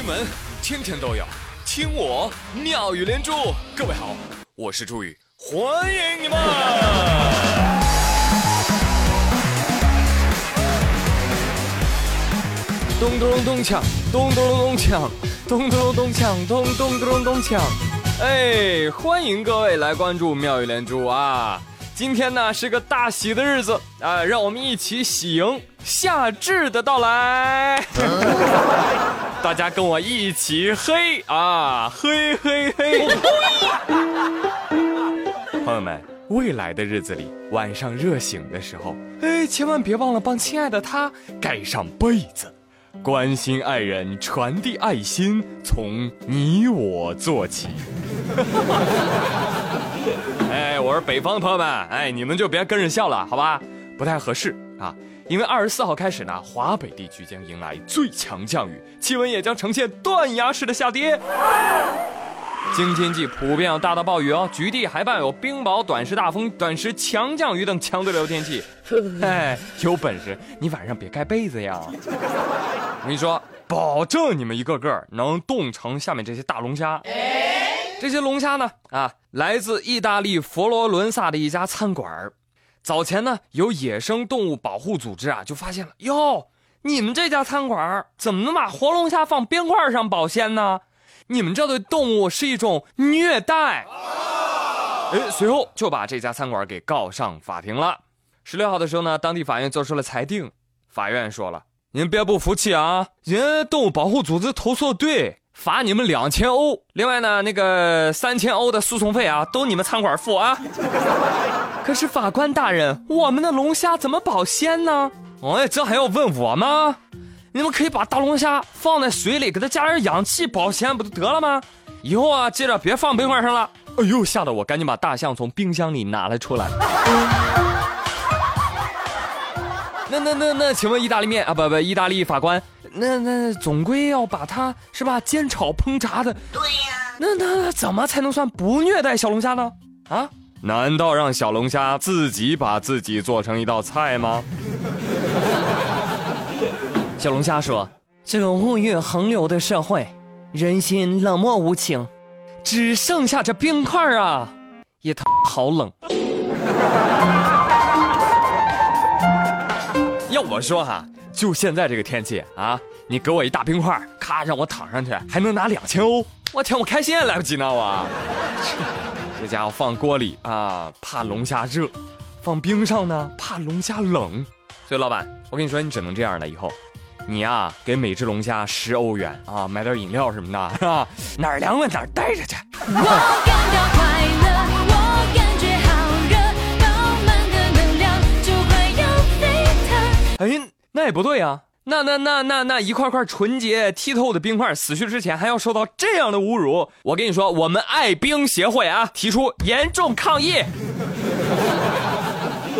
新闻天天都有，听我妙语连珠。各位好，我是朱宇，欢迎你们！咚咚咚锵，咚咚咚锵，咚咚咚锵，咚咚咚咚锵。哎，欢迎各位来关注妙语连珠啊！今天呢是个大喜的日子啊，让我们一起喜迎夏至的到来。大家跟我一起嘿啊，嘿嘿嘿！朋友们，未来的日子里，晚上热醒的时候，哎，千万别忘了帮亲爱的他盖上被子，关心爱人，传递爱心，从你我做起。哎，我是北方的朋友们，哎，你们就别跟着笑了，好吧？不太合适啊。因为二十四号开始呢，华北地区将迎来最强降雨，气温也将呈现断崖式的下跌。京津冀普遍有大到暴雨哦，局地还伴有冰雹、短时大风、短时强降雨等强对流天气。哎，有本事你晚上别盖被子呀！我跟你说，保证你们一个个能冻成下面这些大龙虾。这些龙虾呢，啊，来自意大利佛罗伦萨的一家餐馆儿。早前呢，有野生动物保护组织啊，就发现了哟，你们这家餐馆怎么能把活龙虾放冰块上保鲜呢？你们这对动物是一种虐待。哎，随后就把这家餐馆给告上法庭了。十六号的时候呢，当地法院做出了裁定，法院说了，您别不服气啊，人动物保护组织投诉对。罚你们两千欧，另外呢，那个三千欧的诉讼费啊，都你们餐馆付啊。可是法官大人，我们的龙虾怎么保鲜呢？哎，这还要问我吗？你们可以把大龙虾放在水里，给它加点氧气保鲜，不就得了吗？以后啊，记着别放冰块上了。哎呦，吓得我赶紧把大象从冰箱里拿了出来。那那那那，请问意大利面啊，不不，意大利法官。那那总归要把它是吧煎炒烹炸的，对呀。那那怎么才能算不虐待小龙虾呢？啊？难道让小龙虾自己把自己做成一道菜吗？小龙虾说：“这个物欲横流的社会，人心冷漠无情，只剩下这冰块啊，也他好冷。”要我说哈。就现在这个天气啊，你给我一大冰块，咔让我躺上去，还能拿两千欧，我天，我开心也来不及呢，我。这家伙放锅里啊，怕龙虾热；放冰上呢，怕龙虾冷。所以老板，我跟你说，你只能这样了。以后，你呀，给每只龙虾十欧元啊，买点饮料什么的，是吧？哪儿凉快哪儿待着去。我感到快乐哎。那也不对啊！那那那那那一块块纯洁剔透的冰块，死去之前还要受到这样的侮辱，我跟你说，我们爱冰协会啊，提出严重抗议，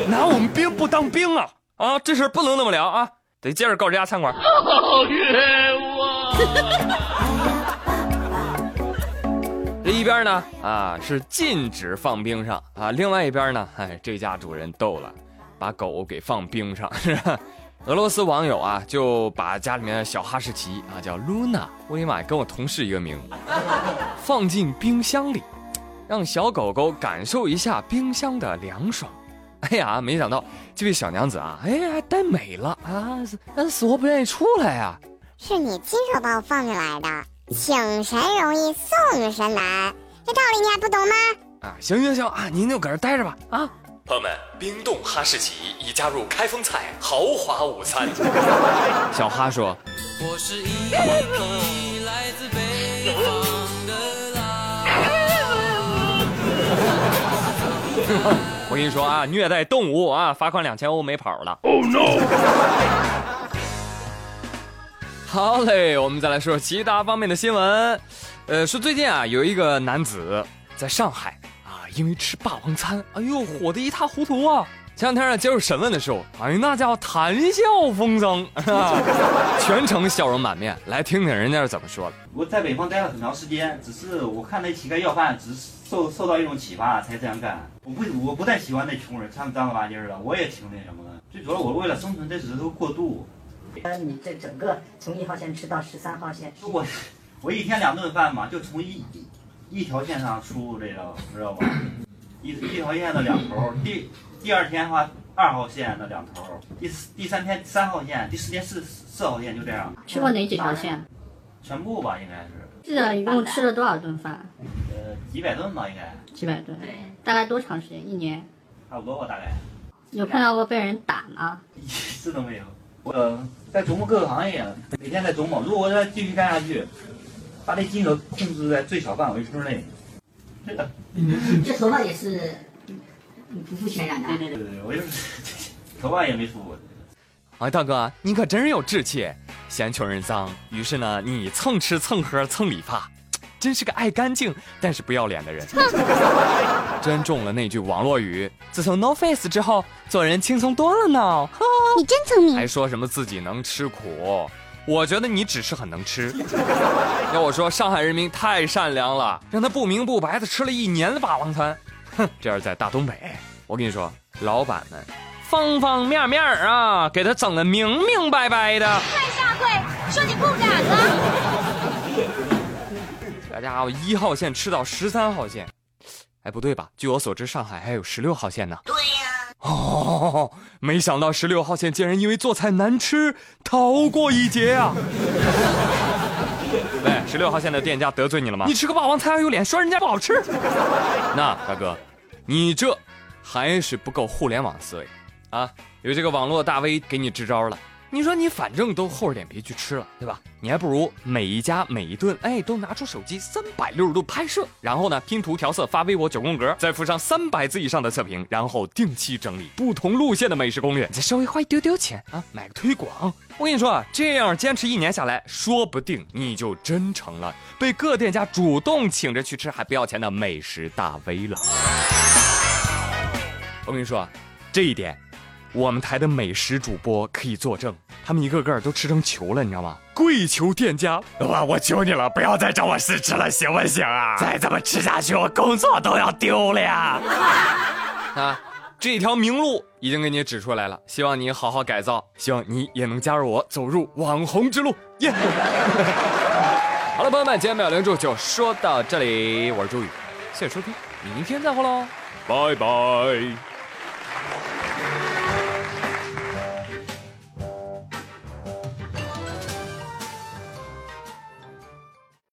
拿我们冰不当冰啊！啊，这事不能那么聊啊，得接着告这家餐馆。好冤枉！这一边呢，啊是禁止放冰上啊，另外一边呢，哎，这家主人逗了，把狗给放冰上，是吧？俄罗斯网友啊，就把家里面的小哈士奇啊，叫露娜，我的妈，跟我同事一个名，放进冰箱里，让小狗狗感受一下冰箱的凉爽。哎呀，没想到这位小娘子啊，哎呀，呆美了啊，死活不愿意出来呀。是你亲手把我放进来的，请神容易送神难，这道理你还不懂吗？啊，行行行啊，您就搁这待着吧啊。朋友们，冰冻哈士奇已加入开封菜豪华午餐。小哈说：“我是一匹来自北方的狼。”我跟你说啊，虐待动物啊，罚款两千欧没跑了。Oh no！好嘞，我们再来说其他方面的新闻。呃，说最近啊，有一个男子在上海。因为吃霸王餐，哎呦，火得一塌糊涂啊！前两天啊，接受审问的时候，哎，那家伙谈笑风生，全程笑容满面。来听听人家是怎么说的。我在北方待了很长时间，只是我看那乞丐要饭，只是受受到一种启发才这样干。我不，我不太喜欢那穷人，他们脏了吧唧的，我也挺那什么的。最主要我为了生存，这只是个过渡。呃，你这整个从一号线吃到十三号线，我我一天两顿饭嘛，就从一一一条线上输入这个，知道吧？一一条线的两头，第第二天的话二号线的两头，第四第三天三号线，第四天四四号线，就这样，吃过哪几条线？全部吧，应该是，记得一共吃了多少顿饭？呃，几百顿吧，应该几百顿。大概多长时间？一年？差不多吧，大概。有碰到过被人打吗？一次都没有。我在琢磨各个行业，每天在琢磨，如果我再继续干下去，把这金额控制在最小范围之内。这个，这头发也是不付钱染的。对对对对，我就是 头发也没梳过。哎，大哥，你可真是有志气，嫌穷人脏，于是呢，你蹭吃蹭喝蹭理发。真是个爱干净但是不要脸的人，真中了那句网络语。自从 No Face 之后，做人轻松多了呢。你真聪明，还说什么自己能吃苦？我觉得你只是很能吃。要我说，上海人民太善良了，让他不明不白的吃了一年的霸王餐。哼，这要是在大东北，我跟你说，老板们方方面面啊，给他整的明明白白的。快下跪，说你不敢了。这家伙一号线吃到十三号线，哎，不对吧？据我所知，上海还有十六号线呢。对呀。哦，没想到十六号线竟然因为做菜难吃逃过一劫啊！喂，十六号线的店家得罪你了吗？你吃个霸王餐还有脸说人家不好吃？那大哥，你这还是不够互联网思维啊！有这个网络大 V 给你支招了。你说你反正都厚着脸皮去吃了，对吧？你还不如每一家每一顿，哎，都拿出手机三百六十度拍摄，然后呢拼图调色发微博九宫格，再附上三百字以上的测评，然后定期整理不同路线的美食攻略，再稍微花一丢丢钱啊，买个推广。我跟你说啊，这样坚持一年下来，说不定你就真成了被各店家主动请着去吃还不要钱的美食大 V 了。我跟你说，这一点。我们台的美食主播可以作证，他们一个个都吃成球了，你知道吗？跪求店家，我我求你了，不要再找我试吃了，行不行啊？再这么吃下去，我工作都要丢了呀！啊，这条明路已经给你指出来了，希望你好好改造，希望你也能加入我，走入网红之路。耶！好了，朋友们，今天秒零住就说到这里，我是朱宇，谢谢收听，明天再会喽，拜拜。